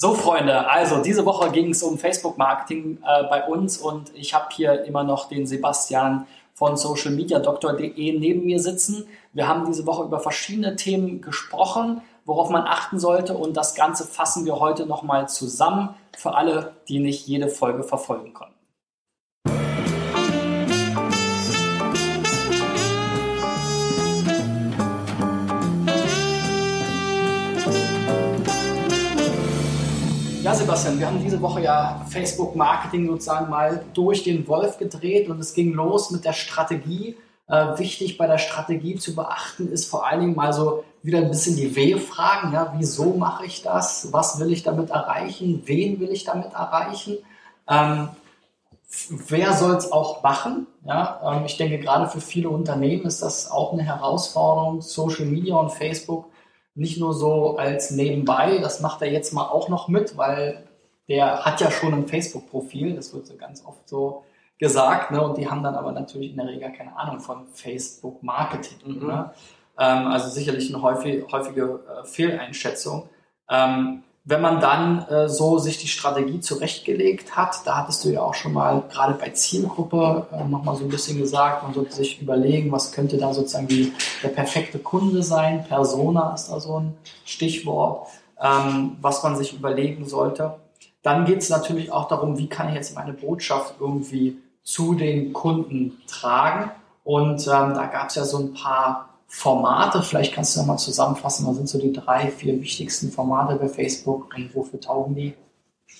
So, Freunde, also diese Woche ging es um Facebook-Marketing äh, bei uns und ich habe hier immer noch den Sebastian von socialmediadoktor.de neben mir sitzen. Wir haben diese Woche über verschiedene Themen gesprochen, worauf man achten sollte und das Ganze fassen wir heute nochmal zusammen für alle, die nicht jede Folge verfolgen konnten. Ja, Sebastian, wir haben diese Woche ja Facebook-Marketing sozusagen mal durch den Wolf gedreht und es ging los mit der Strategie. Äh, wichtig bei der Strategie zu beachten ist vor allen Dingen mal so wieder ein bisschen die W-Fragen. Ja, wieso mache ich das? Was will ich damit erreichen? Wen will ich damit erreichen? Ähm, wer soll es auch machen? Ja, ähm, ich denke, gerade für viele Unternehmen ist das auch eine Herausforderung, Social Media und Facebook nicht nur so als nebenbei, das macht er jetzt mal auch noch mit, weil der hat ja schon ein Facebook-Profil, das wird so ganz oft so gesagt, ne? und die haben dann aber natürlich in der Regel keine Ahnung von Facebook-Marketing. Mhm. Ne? Ähm, also sicherlich eine häufig, häufige äh, Fehleinschätzung. Ähm, wenn man dann äh, so sich die Strategie zurechtgelegt hat, da hattest du ja auch schon mal gerade bei Zielgruppe äh, nochmal so ein bisschen gesagt, man sollte sich überlegen, was könnte da sozusagen die, der perfekte Kunde sein. Persona ist da so ein Stichwort, ähm, was man sich überlegen sollte. Dann geht es natürlich auch darum, wie kann ich jetzt meine Botschaft irgendwie zu den Kunden tragen. Und ähm, da gab es ja so ein paar Formate, vielleicht kannst du nochmal zusammenfassen, was sind so die drei, vier wichtigsten Formate bei Facebook und wofür taugen die?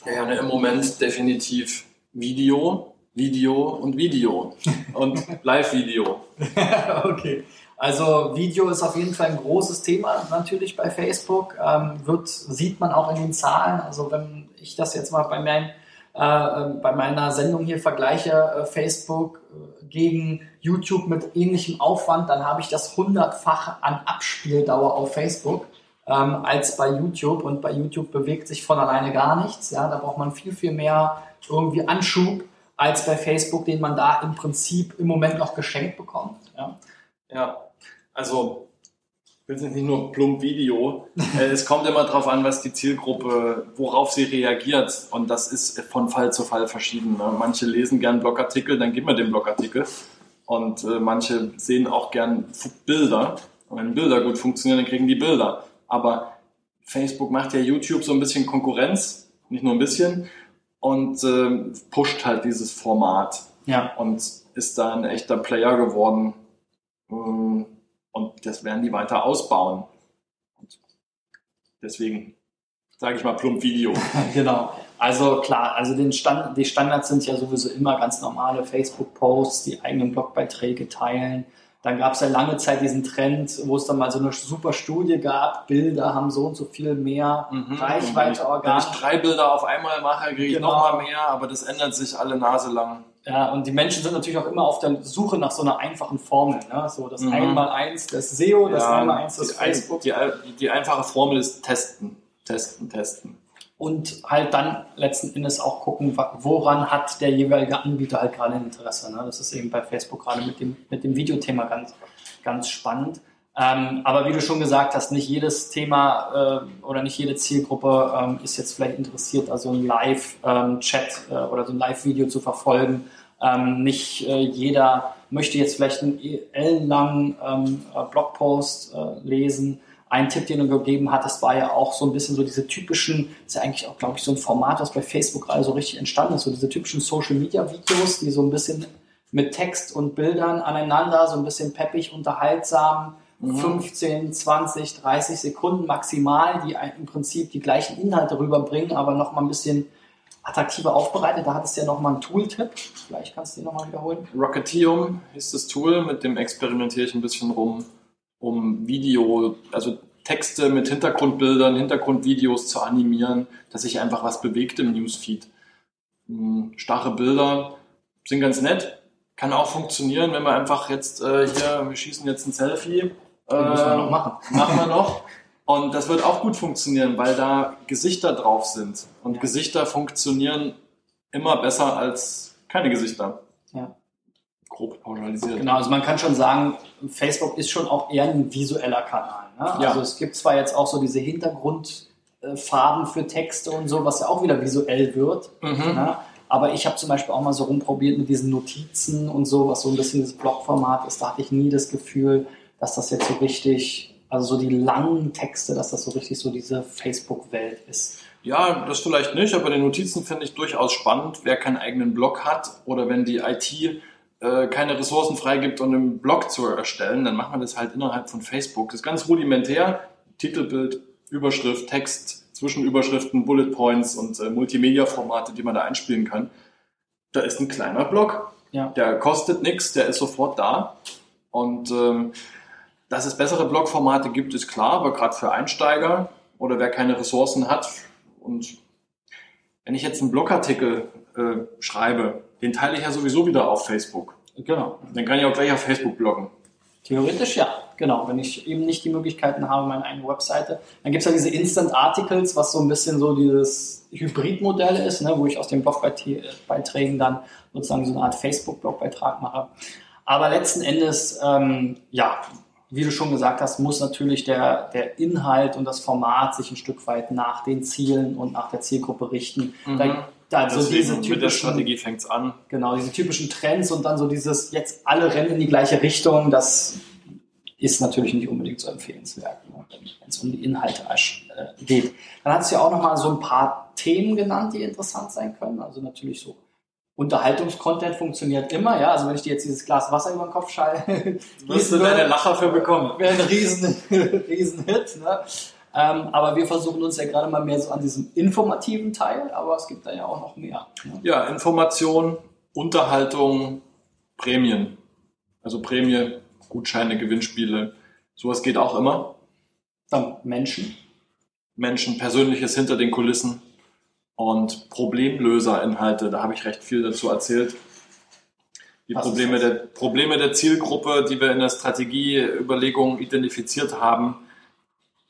Ja, ne, im Moment definitiv Video, Video und Video und Live-Video. okay. Also Video ist auf jeden Fall ein großes Thema natürlich bei Facebook. Ähm, wird, sieht man auch in den Zahlen. Also wenn ich das jetzt mal bei, mein, äh, bei meiner Sendung hier vergleiche, äh, Facebook äh, gegen YouTube mit ähnlichem Aufwand, dann habe ich das hundertfache an Abspieldauer auf Facebook ähm, als bei YouTube. Und bei YouTube bewegt sich von alleine gar nichts. Ja, da braucht man viel, viel mehr irgendwie Anschub als bei Facebook, den man da im Prinzip im Moment noch geschenkt bekommt. Ja, ja also es ist nicht nur plump Video. Äh, es kommt immer darauf an, was die Zielgruppe, worauf sie reagiert. Und das ist von Fall zu Fall verschieden. Ne? Manche lesen gern Blogartikel, dann gib mir den Blogartikel. Und äh, manche sehen auch gern Bilder. Und wenn Bilder gut funktionieren, dann kriegen die Bilder. Aber Facebook macht ja YouTube so ein bisschen Konkurrenz, nicht nur ein bisschen, und äh, pusht halt dieses Format. Ja. Und ist da ein echter Player geworden. Ähm, und das werden die weiter ausbauen. Und deswegen sage ich mal plump Video. genau. Also klar, also den Stand, die Standards sind ja sowieso immer ganz normale Facebook-Posts, die eigenen Blogbeiträge teilen. Dann gab es ja lange Zeit diesen Trend, wo es dann mal so eine super Studie gab, Bilder haben so und so viel mehr mhm. Reichweite organisch. Wenn ich drei Bilder auf einmal mache, kriege ich genau. noch mal mehr, aber das ändert sich alle Nase lang. Ja, und die Menschen sind natürlich auch immer auf der Suche nach so einer einfachen Formel. Ne? So das mhm. Einmal-Eins das SEO, das ja, Einmal-Eins das Facebook. Die, die, die einfache Formel ist testen, testen, testen. Und halt dann letzten Endes auch gucken, woran hat der jeweilige Anbieter halt gerade Interesse. Ne? Das ist eben bei Facebook gerade mit dem, mit dem Videothema ganz, ganz spannend. Ähm, aber wie du schon gesagt hast, nicht jedes Thema äh, oder nicht jede Zielgruppe ähm, ist jetzt vielleicht interessiert, also ein Live-Chat ähm, äh, oder so ein Live-Video zu verfolgen. Ähm, nicht äh, jeder möchte jetzt vielleicht einen ellenlangen ähm, äh, Blogpost äh, lesen. Ein Tipp, den du gegeben hattest, war ja auch so ein bisschen so diese typischen, ist ja eigentlich auch, glaube ich, so ein Format, was bei Facebook gerade so richtig entstanden ist, so diese typischen Social-Media-Videos, die so ein bisschen mit Text und Bildern aneinander, so ein bisschen peppig, unterhaltsam, 15, 20, 30 Sekunden maximal, die im Prinzip die gleichen Inhalte rüberbringen, aber noch mal ein bisschen attraktiver aufbereitet. Da hattest du ja noch mal einen Tool-Tipp. Vielleicht kannst du den noch mal wiederholen. Rocketium ist das Tool, mit dem experimentiere ich ein bisschen rum, um Video, also Texte mit Hintergrundbildern, Hintergrundvideos zu animieren, dass sich einfach was bewegt im Newsfeed. Hm, starre Bilder sind ganz nett, kann auch funktionieren, wenn wir einfach jetzt äh, hier, wir schießen jetzt ein Selfie den müssen wir noch machen. Machen wir noch. Und das wird auch gut funktionieren, weil da Gesichter drauf sind. Und ja. Gesichter funktionieren immer besser als keine Gesichter. Ja. Grob pauschalisiert. Genau, also man kann schon sagen, Facebook ist schon auch eher ein visueller Kanal. Ne? Ja. Also es gibt zwar jetzt auch so diese Hintergrund äh, Farben für Texte und so, was ja auch wieder visuell wird. Mhm. Ne? Aber ich habe zum Beispiel auch mal so rumprobiert mit diesen Notizen und so, was so ein bisschen das Blogformat ist. Da hatte ich nie das Gefühl, dass das jetzt so richtig, also so die langen Texte, dass das so richtig so diese Facebook-Welt ist. Ja, das vielleicht nicht, aber die Notizen finde ich durchaus spannend. Wer keinen eigenen Blog hat oder wenn die IT äh, keine Ressourcen freigibt, um einen Blog zu erstellen, dann machen wir das halt innerhalb von Facebook. Das ist ganz rudimentär. Titelbild, Überschrift, Text, Zwischenüberschriften, Bullet Points und äh, Multimedia-Formate, die man da einspielen kann. Da ist ein kleiner Blog. Ja. Der kostet nichts, der ist sofort da. Und ähm, dass es bessere Blogformate gibt, ist klar, aber gerade für Einsteiger oder wer keine Ressourcen hat und wenn ich jetzt einen Blogartikel äh, schreibe, den teile ich ja sowieso wieder auf Facebook. Genau. Dann kann ich auch gleich auf Facebook bloggen. Theoretisch ja, genau. Wenn ich eben nicht die Möglichkeiten habe, meine eigene Webseite. Dann gibt es ja diese Instant Articles, was so ein bisschen so dieses Hybridmodell ist, ne, wo ich aus den Blogbeiträgen dann sozusagen so eine Art Facebook-Blogbeitrag mache. Aber letzten Endes, ähm, ja, wie du schon gesagt hast, muss natürlich der, der Inhalt und das Format sich ein Stück weit nach den Zielen und nach der Zielgruppe richten. Mhm. Da, also Deswegen, diese mit der typischen, Strategie fängt's an. genau, diese typischen Trends und dann so dieses, jetzt alle rennen in die gleiche Richtung, das ist natürlich nicht unbedingt so empfehlenswert, ne, wenn es um die Inhalte äh, geht. Dann hat es ja auch nochmal so ein paar Themen genannt, die interessant sein können. Also natürlich so Unterhaltungskontent funktioniert immer, ja. Also wenn ich dir jetzt dieses Glas Wasser über den Kopf schalle, Wirst du deine Lacher für bekommen. wäre ein riesen, riesen Hit. Ne? Ähm, aber wir versuchen uns ja gerade mal mehr so an diesem informativen Teil, aber es gibt da ja auch noch mehr. Ne? Ja, Information, Unterhaltung, Prämien. Also Prämie, Gutscheine, Gewinnspiele. Sowas geht auch immer. Dann Menschen. Menschen, Persönliches hinter den Kulissen und Problemlöserinhalte. Da habe ich recht viel dazu erzählt. Die Probleme der, Probleme der Zielgruppe, die wir in der Strategieüberlegung identifiziert haben,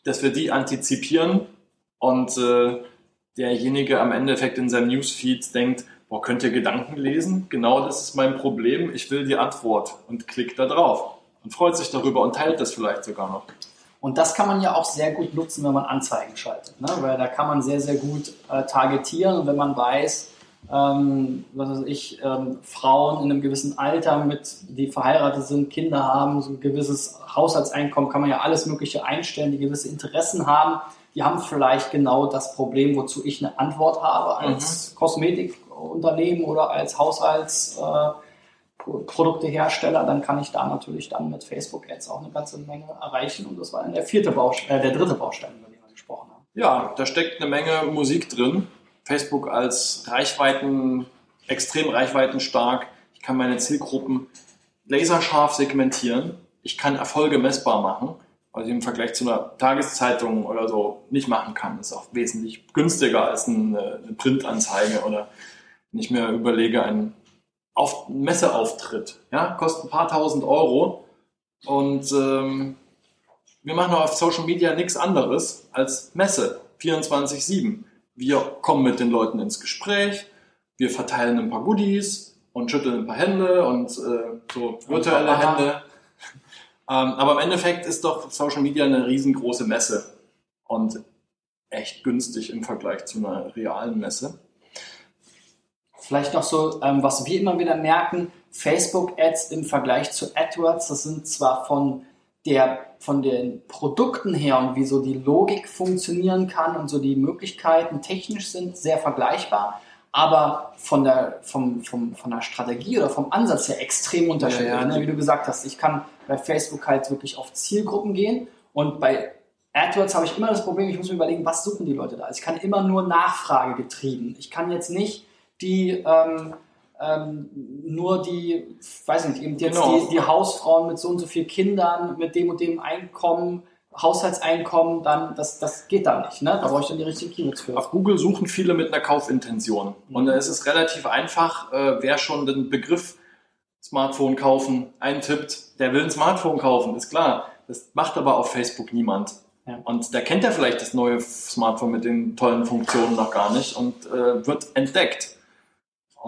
dass wir die antizipieren und äh, derjenige am Endeffekt in seinem Newsfeed denkt, boah, könnt ihr Gedanken lesen? Genau das ist mein Problem, ich will die Antwort und klickt da drauf und freut sich darüber und teilt das vielleicht sogar noch. Und das kann man ja auch sehr gut nutzen, wenn man Anzeigen schaltet. Ne? Weil da kann man sehr, sehr gut äh, targetieren. Und wenn man weiß, ähm, was weiß ich, ähm, Frauen in einem gewissen Alter, mit, die verheiratet sind, Kinder haben, so ein gewisses Haushaltseinkommen, kann man ja alles Mögliche einstellen, die gewisse Interessen haben. Die haben vielleicht genau das Problem, wozu ich eine Antwort habe als Kosmetikunternehmen oder als Haushalts. Äh, Produktehersteller, dann kann ich da natürlich dann mit Facebook Ads auch eine ganze Menge erreichen. Und das war dann der vierte Baustein, äh, der dritte Baustein, über den wir gesprochen haben. Ja, da steckt eine Menge Musik drin. Facebook als Reichweiten, extrem reichweitenstark. Ich kann meine Zielgruppen laserscharf segmentieren. Ich kann Erfolge messbar machen, was ich im Vergleich zu einer Tageszeitung oder so nicht machen kann. Das ist auch wesentlich günstiger als eine, eine Printanzeige oder wenn ich mir überlege, ein auf Messeauftritt. Ja, kostet ein paar tausend Euro. Und ähm, wir machen auf Social Media nichts anderes als Messe 24-7. Wir kommen mit den Leuten ins Gespräch, wir verteilen ein paar Goodies und schütteln ein paar Hände und äh, so virtuelle Aha. Hände. Ähm, aber im Endeffekt ist doch Social Media eine riesengroße Messe und echt günstig im Vergleich zu einer realen Messe. Vielleicht noch so, ähm, was wir immer wieder merken, Facebook-Ads im Vergleich zu AdWords, das sind zwar von der von den Produkten her und wie so die Logik funktionieren kann und so die Möglichkeiten technisch sind sehr vergleichbar, aber von der, vom, vom, von der Strategie oder vom Ansatz her extrem unterschiedlich. Ja, ja. ne? Wie du gesagt hast, ich kann bei Facebook halt wirklich auf Zielgruppen gehen und bei AdWords habe ich immer das Problem, ich muss mir überlegen, was suchen die Leute da? Also ich kann immer nur Nachfrage getrieben. Ich kann jetzt nicht die ähm, ähm, nur die, weiß nicht, eben jetzt Genau. die, die Hausfrauen mit so und so viel Kindern, mit dem und dem Einkommen, Haushaltseinkommen, dann das, das geht da nicht. Ne? Da brauche ich dann die richtigen Keywords für. Auf Google suchen viele mit einer Kaufintention. Und da ist es relativ einfach, äh, wer schon den Begriff Smartphone kaufen eintippt, der will ein Smartphone kaufen, ist klar. Das macht aber auf Facebook niemand. Ja. Und da kennt er vielleicht das neue Smartphone mit den tollen Funktionen noch gar nicht und äh, wird entdeckt.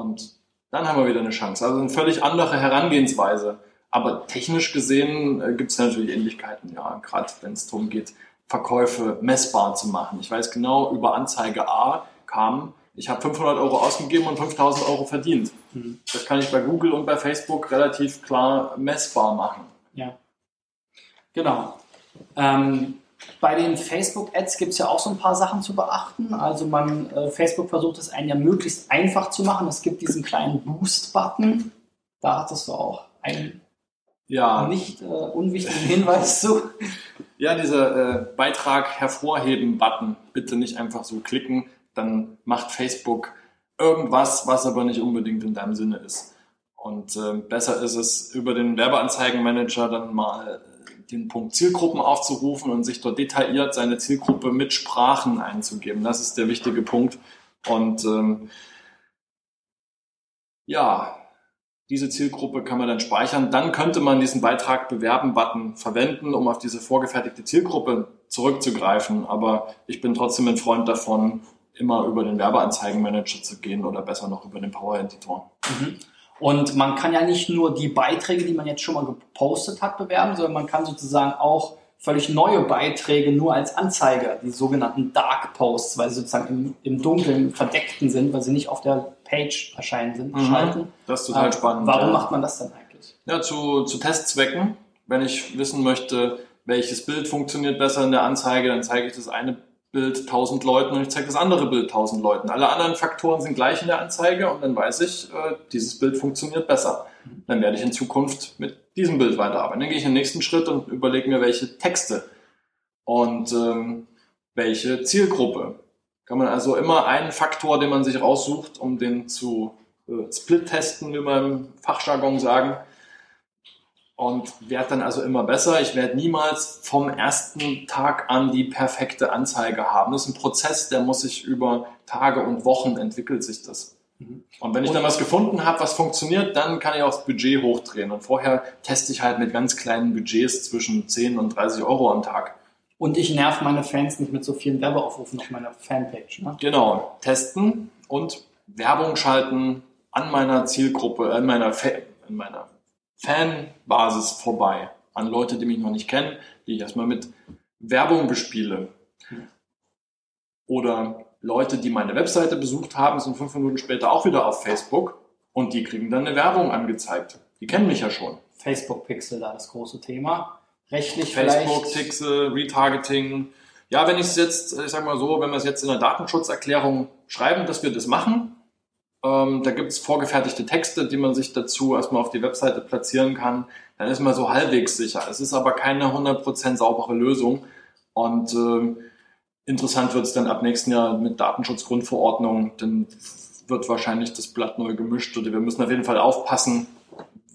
Und dann haben wir wieder eine Chance. Also eine völlig andere Herangehensweise. Aber technisch gesehen äh, gibt es natürlich Ähnlichkeiten, ja, gerade wenn es darum geht, Verkäufe messbar zu machen. Ich weiß genau, über Anzeige A kam, ich habe 500 Euro ausgegeben und 5000 Euro verdient. Mhm. Das kann ich bei Google und bei Facebook relativ klar messbar machen. Ja, genau. Ähm, bei den Facebook-Ads gibt es ja auch so ein paar Sachen zu beachten. Also man, äh, Facebook versucht es einen ja möglichst einfach zu machen. Es gibt diesen kleinen Boost-Button. Da hattest du auch einen ja. nicht äh, unwichtigen Hinweis zu. Ja, dieser äh, Beitrag hervorheben-Button. Bitte nicht einfach so klicken, dann macht Facebook irgendwas, was aber nicht unbedingt in deinem Sinne ist. Und äh, besser ist es, über den Werbeanzeigenmanager dann mal den Punkt Zielgruppen aufzurufen und sich dort detailliert seine Zielgruppe mit Sprachen einzugeben. Das ist der wichtige Punkt. Und ähm, ja, diese Zielgruppe kann man dann speichern. Dann könnte man diesen Beitrag bewerben-Button verwenden, um auf diese vorgefertigte Zielgruppe zurückzugreifen. Aber ich bin trotzdem ein Freund davon, immer über den Werbeanzeigenmanager zu gehen oder besser noch über den Power Editor. Mhm. Und man kann ja nicht nur die Beiträge, die man jetzt schon mal gepostet hat, bewerben, sondern man kann sozusagen auch völlig neue Beiträge nur als Anzeige, die sogenannten Dark Posts, weil sie sozusagen im, im Dunkeln, im Verdeckten sind, weil sie nicht auf der Page erscheinen sind, mhm. schalten. Das ist total äh, spannend. Warum ja. macht man das dann eigentlich? Ja, zu, zu Testzwecken. Wenn ich wissen möchte, welches Bild funktioniert besser in der Anzeige, dann zeige ich das eine Bild 1000 Leuten und ich zeige das andere Bild 1000 Leuten. Alle anderen Faktoren sind gleich in der Anzeige und dann weiß ich, äh, dieses Bild funktioniert besser. Dann werde ich in Zukunft mit diesem Bild weiterarbeiten. Dann gehe ich in den nächsten Schritt und überlege mir, welche Texte und ähm, welche Zielgruppe. Kann man also immer einen Faktor, den man sich raussucht, um den zu äh, split-testen, wie man im Fachjargon sagen, und werde dann also immer besser. Ich werde niemals vom ersten Tag an die perfekte Anzeige haben. Das ist ein Prozess, der muss sich über Tage und Wochen entwickelt sich das. Mhm. Und wenn ich dann was gefunden habe, was funktioniert, dann kann ich auch das Budget hochdrehen. Und vorher teste ich halt mit ganz kleinen Budgets zwischen 10 und 30 Euro am Tag. Und ich nerv meine Fans nicht mit so vielen Werbeaufrufen auf meiner Fanpage. Ne? Genau, testen und Werbung schalten an meiner Zielgruppe, an meiner, in meiner Fanbasis vorbei, an Leute, die mich noch nicht kennen, die ich erstmal mit Werbung bespiele. Oder Leute, die meine Webseite besucht haben, sind fünf Minuten später auch wieder auf Facebook und die kriegen dann eine Werbung angezeigt. Die kennen mich ja schon. Facebook Pixel, da das große Thema. Rechtlich Facebook vielleicht. Pixel, Retargeting. Ja, wenn ich es jetzt, ich sag mal so, wenn wir es jetzt in der Datenschutzerklärung schreiben, dass wir das machen, ähm, da gibt es vorgefertigte Texte, die man sich dazu erstmal auf die Webseite platzieren kann. Dann ist man so halbwegs sicher. Es ist aber keine 100% saubere Lösung. Und ähm, interessant wird es dann ab nächsten Jahr mit Datenschutzgrundverordnung. Dann wird wahrscheinlich das Blatt neu gemischt oder wir müssen auf jeden Fall aufpassen,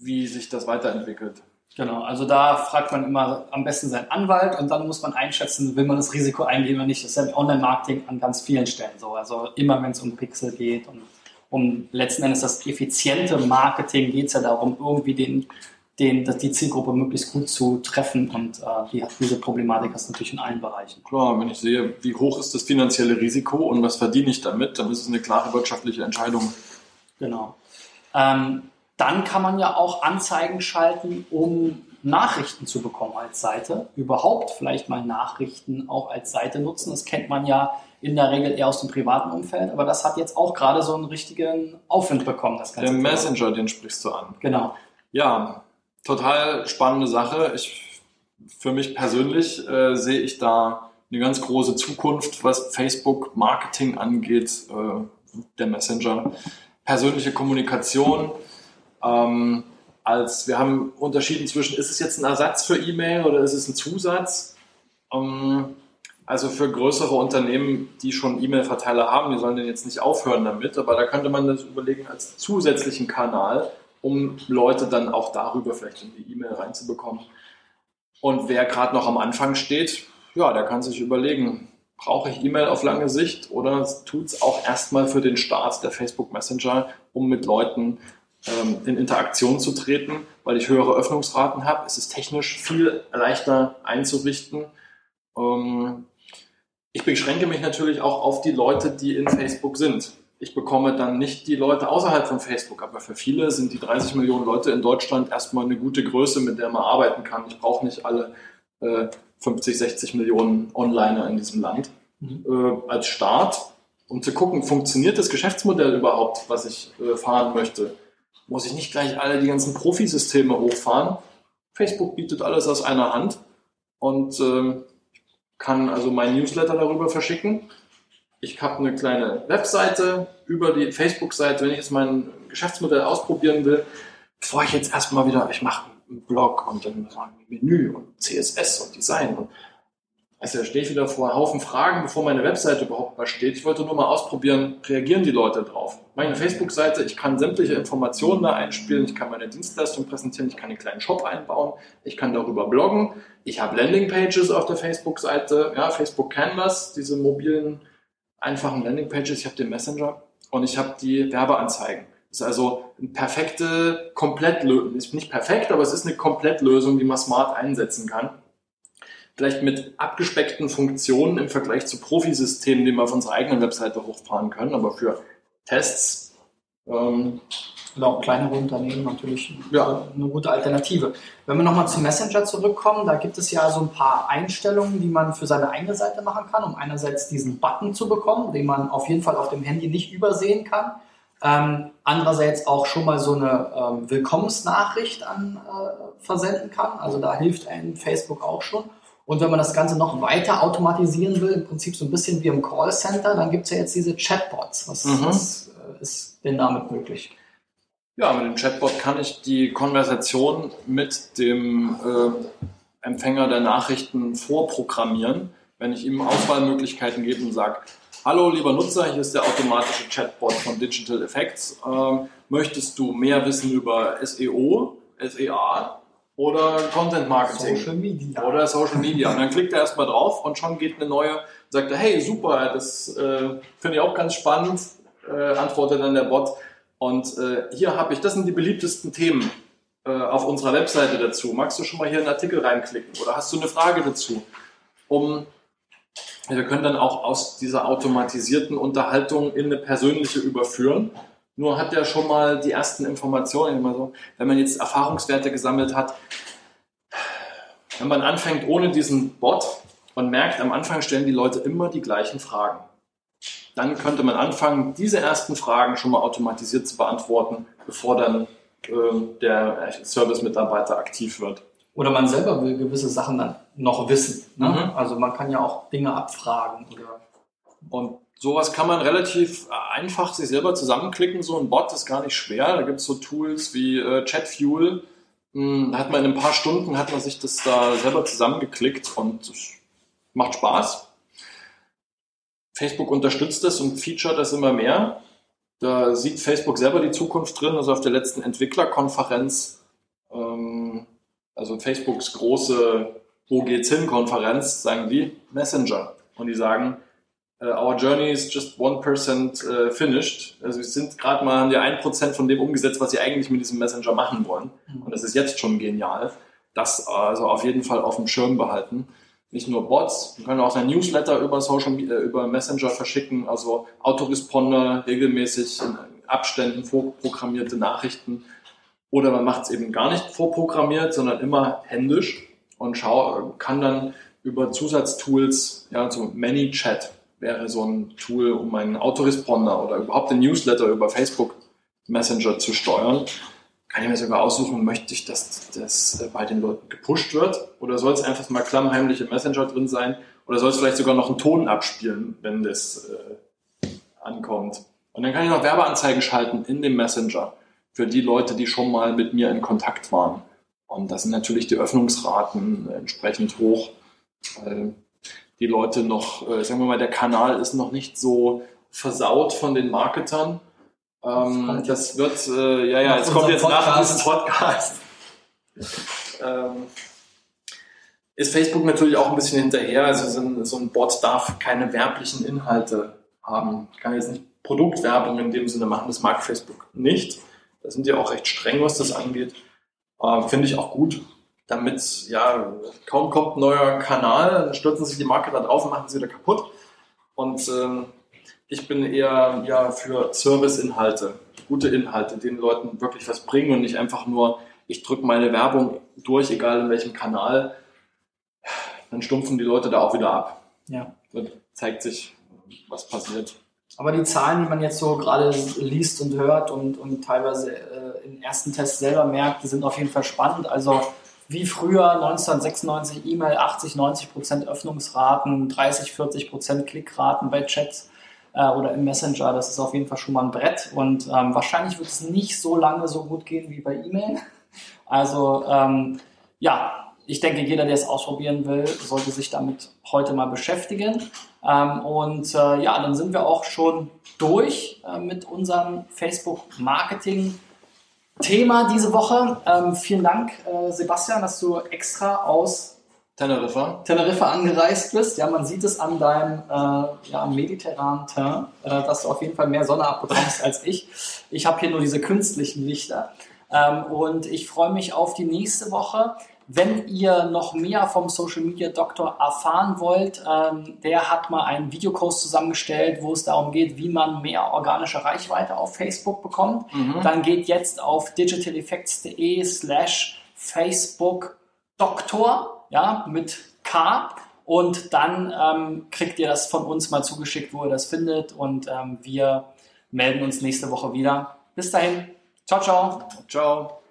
wie sich das weiterentwickelt. Genau, also da fragt man immer am besten seinen Anwalt und dann muss man einschätzen, will man das Risiko eingehen oder nicht. Das ist ja im Online-Marketing an ganz vielen Stellen so. Also immer wenn es um Pixel geht und um letzten Endes das effiziente Marketing geht es ja darum, irgendwie den, den, die Zielgruppe möglichst gut zu treffen und äh, die, diese Problematik hast du natürlich in allen Bereichen. Klar, wenn ich sehe, wie hoch ist das finanzielle Risiko und was verdiene ich damit, dann ist es eine klare wirtschaftliche Entscheidung. Genau. Ähm, dann kann man ja auch Anzeigen schalten, um Nachrichten zu bekommen als Seite. Überhaupt vielleicht mal Nachrichten auch als Seite nutzen. Das kennt man ja in der Regel eher aus dem privaten Umfeld, aber das hat jetzt auch gerade so einen richtigen Aufwind bekommen. Das Ganze der Messenger, den sprichst du an. Genau. Ja, total spannende Sache. Ich, für mich persönlich äh, sehe ich da eine ganz große Zukunft, was Facebook-Marketing angeht, äh, der Messenger. Persönliche Kommunikation. Ähm, als wir haben unterschieden zwischen, ist es jetzt ein Ersatz für E-Mail oder ist es ein Zusatz? Ähm, also für größere Unternehmen, die schon E-Mail-Verteiler haben, die sollen den jetzt nicht aufhören damit, aber da könnte man das überlegen als zusätzlichen Kanal, um Leute dann auch darüber vielleicht in die E-Mail reinzubekommen. Und wer gerade noch am Anfang steht, ja, der kann sich überlegen, brauche ich E-Mail auf lange Sicht oder tut es auch erstmal für den Start der Facebook Messenger, um mit Leuten ähm, in Interaktion zu treten, weil ich höhere Öffnungsraten habe. Es ist technisch viel leichter einzurichten. Ähm, ich beschränke mich natürlich auch auf die Leute, die in Facebook sind. Ich bekomme dann nicht die Leute außerhalb von Facebook, aber für viele sind die 30 Millionen Leute in Deutschland erstmal eine gute Größe, mit der man arbeiten kann. Ich brauche nicht alle äh, 50, 60 Millionen Onliner in diesem Land mhm. äh, als Start, um zu gucken, funktioniert das Geschäftsmodell überhaupt, was ich äh, fahren möchte? Muss ich nicht gleich alle die ganzen Profisysteme hochfahren? Facebook bietet alles aus einer Hand und äh, kann also mein Newsletter darüber verschicken. Ich habe eine kleine Webseite über die Facebook-Seite, wenn ich jetzt mein Geschäftsmodell ausprobieren will, bevor ich jetzt erstmal wieder, ich mache einen Blog und dann Menü und CSS und Design und also da stehe ich wieder vor Haufen Fragen, bevor meine Webseite überhaupt mal steht. Ich wollte nur mal ausprobieren, reagieren die Leute drauf. Meine Facebook-Seite, ich kann sämtliche Informationen da einspielen, ich kann meine Dienstleistung präsentieren, ich kann einen kleinen Shop einbauen, ich kann darüber bloggen, ich habe Landingpages auf der Facebook-Seite, ja, Facebook Canvas, diese mobilen, einfachen Landingpages, ich habe den Messenger und ich habe die Werbeanzeigen. Das ist also eine perfekte Komplettlösung, ist nicht perfekt, aber es ist eine Komplettlösung, die man smart einsetzen kann vielleicht mit abgespeckten Funktionen im Vergleich zu Profisystemen, die wir auf unserer eigenen Webseite hochfahren können, aber für Tests. Ähm, und auch kleinere Unternehmen natürlich ja. eine gute Alternative. Wenn wir nochmal zum Messenger zurückkommen, da gibt es ja so ein paar Einstellungen, die man für seine eigene Seite machen kann, um einerseits diesen Button zu bekommen, den man auf jeden Fall auf dem Handy nicht übersehen kann. Ähm, andererseits auch schon mal so eine ähm, Willkommensnachricht an, äh, versenden kann. Also da hilft einem Facebook auch schon. Und wenn man das Ganze noch weiter automatisieren will, im Prinzip so ein bisschen wie im Callcenter, dann gibt es ja jetzt diese Chatbots. Was, mhm. was äh, ist denn damit möglich? Ja, mit dem Chatbot kann ich die Konversation mit dem äh, Empfänger der Nachrichten vorprogrammieren. Wenn ich ihm Auswahlmöglichkeiten gebe und sage, hallo lieber Nutzer, hier ist der automatische Chatbot von Digital Effects. Ähm, möchtest du mehr wissen über SEO, SEA? Oder Content Marketing. Social Media. Oder Social Media. Und dann klickt er erstmal drauf und schon geht eine neue, sagt er, hey, super, das äh, finde ich auch ganz spannend, äh, antwortet dann der Bot. Und äh, hier habe ich, das sind die beliebtesten Themen äh, auf unserer Webseite dazu. Magst du schon mal hier einen Artikel reinklicken oder hast du eine Frage dazu? Um, wir können dann auch aus dieser automatisierten Unterhaltung in eine persönliche überführen nur hat er schon mal die ersten Informationen, immer so, wenn man jetzt Erfahrungswerte gesammelt hat, wenn man anfängt ohne diesen Bot und merkt, am Anfang stellen die Leute immer die gleichen Fragen. Dann könnte man anfangen, diese ersten Fragen schon mal automatisiert zu beantworten, bevor dann äh, der Service-Mitarbeiter aktiv wird. Oder man selber will gewisse Sachen dann noch wissen. Ne? Mhm. Also man kann ja auch Dinge abfragen. Oder und sowas kann man relativ einfach sich selber zusammenklicken. So ein Bot ist gar nicht schwer. Da gibt es so Tools wie äh, Chatfuel. Hm, hat man in ein paar Stunden hat man sich das da selber zusammengeklickt und macht Spaß. Facebook unterstützt das und featuret das immer mehr. Da sieht Facebook selber die Zukunft drin. Also auf der letzten Entwicklerkonferenz, ähm, also Facebooks große Wo geht's hin Konferenz, sagen die Messenger. Und die sagen, Uh, our journey is just 1% uh, finished. Also wir sind gerade mal, haben wir 1% von dem umgesetzt, was sie eigentlich mit diesem Messenger machen wollen. Mhm. Und das ist jetzt schon genial. Das also auf jeden Fall auf dem Schirm behalten. Nicht nur Bots, wir können auch ein Newsletter über Social äh, über Messenger verschicken, also Autoresponder, regelmäßig in Abständen vorprogrammierte Nachrichten. Oder man macht es eben gar nicht vorprogrammiert, sondern immer händisch und schau, kann dann über Zusatztools, ja, so ManyChat wäre so ein Tool, um einen Autoresponder oder überhaupt den Newsletter über Facebook Messenger zu steuern. Kann ich mir sogar aussuchen, möchte ich, dass das bei den Leuten gepusht wird oder soll es einfach mal klammheimliche Messenger drin sein oder soll es vielleicht sogar noch einen Ton abspielen, wenn das äh, ankommt. Und dann kann ich noch Werbeanzeigen schalten in dem Messenger für die Leute, die schon mal mit mir in Kontakt waren. Und da sind natürlich die Öffnungsraten entsprechend hoch. Weil die Leute noch, äh, sagen wir mal, der Kanal ist noch nicht so versaut von den Marketern. Ähm, das wird, äh, ja, ja, es kommt jetzt Podcast. nach diesem Podcast. ähm, ist Facebook natürlich auch ein bisschen hinterher. Also so ein, so ein Bot darf keine werblichen Inhalte haben. Kann jetzt nicht Produktwerbung in dem Sinne machen. Das mag Facebook nicht. Da sind die auch recht streng, was das angeht. Äh, Finde ich auch gut damit, ja, kaum kommt ein neuer Kanal, stürzen sich die Marketer drauf und machen sie wieder kaputt. Und ähm, ich bin eher ja, für Service-Inhalte, gute Inhalte, den Leuten wirklich was bringen und nicht einfach nur, ich drücke meine Werbung durch, egal in welchem Kanal. dann stumpfen die Leute da auch wieder ab. Ja. Dann zeigt sich, was passiert. Aber die Zahlen, die man jetzt so gerade liest und hört und, und teilweise äh, im ersten Test selber merkt, die sind auf jeden Fall spannend. Also wie früher 1996 E-Mail 80, 90 Prozent Öffnungsraten, 30, 40 Prozent Klickraten bei Chats äh, oder im Messenger. Das ist auf jeden Fall schon mal ein Brett und ähm, wahrscheinlich wird es nicht so lange so gut gehen wie bei E-Mail. Also ähm, ja, ich denke, jeder, der es ausprobieren will, sollte sich damit heute mal beschäftigen. Ähm, und äh, ja, dann sind wir auch schon durch äh, mit unserem Facebook-Marketing. Thema diese Woche. Ähm, vielen Dank, äh, Sebastian, dass du extra aus Teneriffa. Teneriffa angereist bist. Ja, man sieht es an deinem äh, ja, mediterranen Teint, äh, dass du auf jeden Fall mehr Sonne abbekommst als ich. Ich habe hier nur diese künstlichen Lichter. Ähm, und ich freue mich auf die nächste Woche. Wenn ihr noch mehr vom Social Media Doktor erfahren wollt, ähm, der hat mal einen Videokurs zusammengestellt, wo es darum geht, wie man mehr organische Reichweite auf Facebook bekommt. Mhm. Dann geht jetzt auf digitaleffects.de slash Facebook Doktor, ja, mit K. Und dann ähm, kriegt ihr das von uns mal zugeschickt, wo ihr das findet. Und ähm, wir melden uns nächste Woche wieder. Bis dahin. Ciao, ciao. Ciao.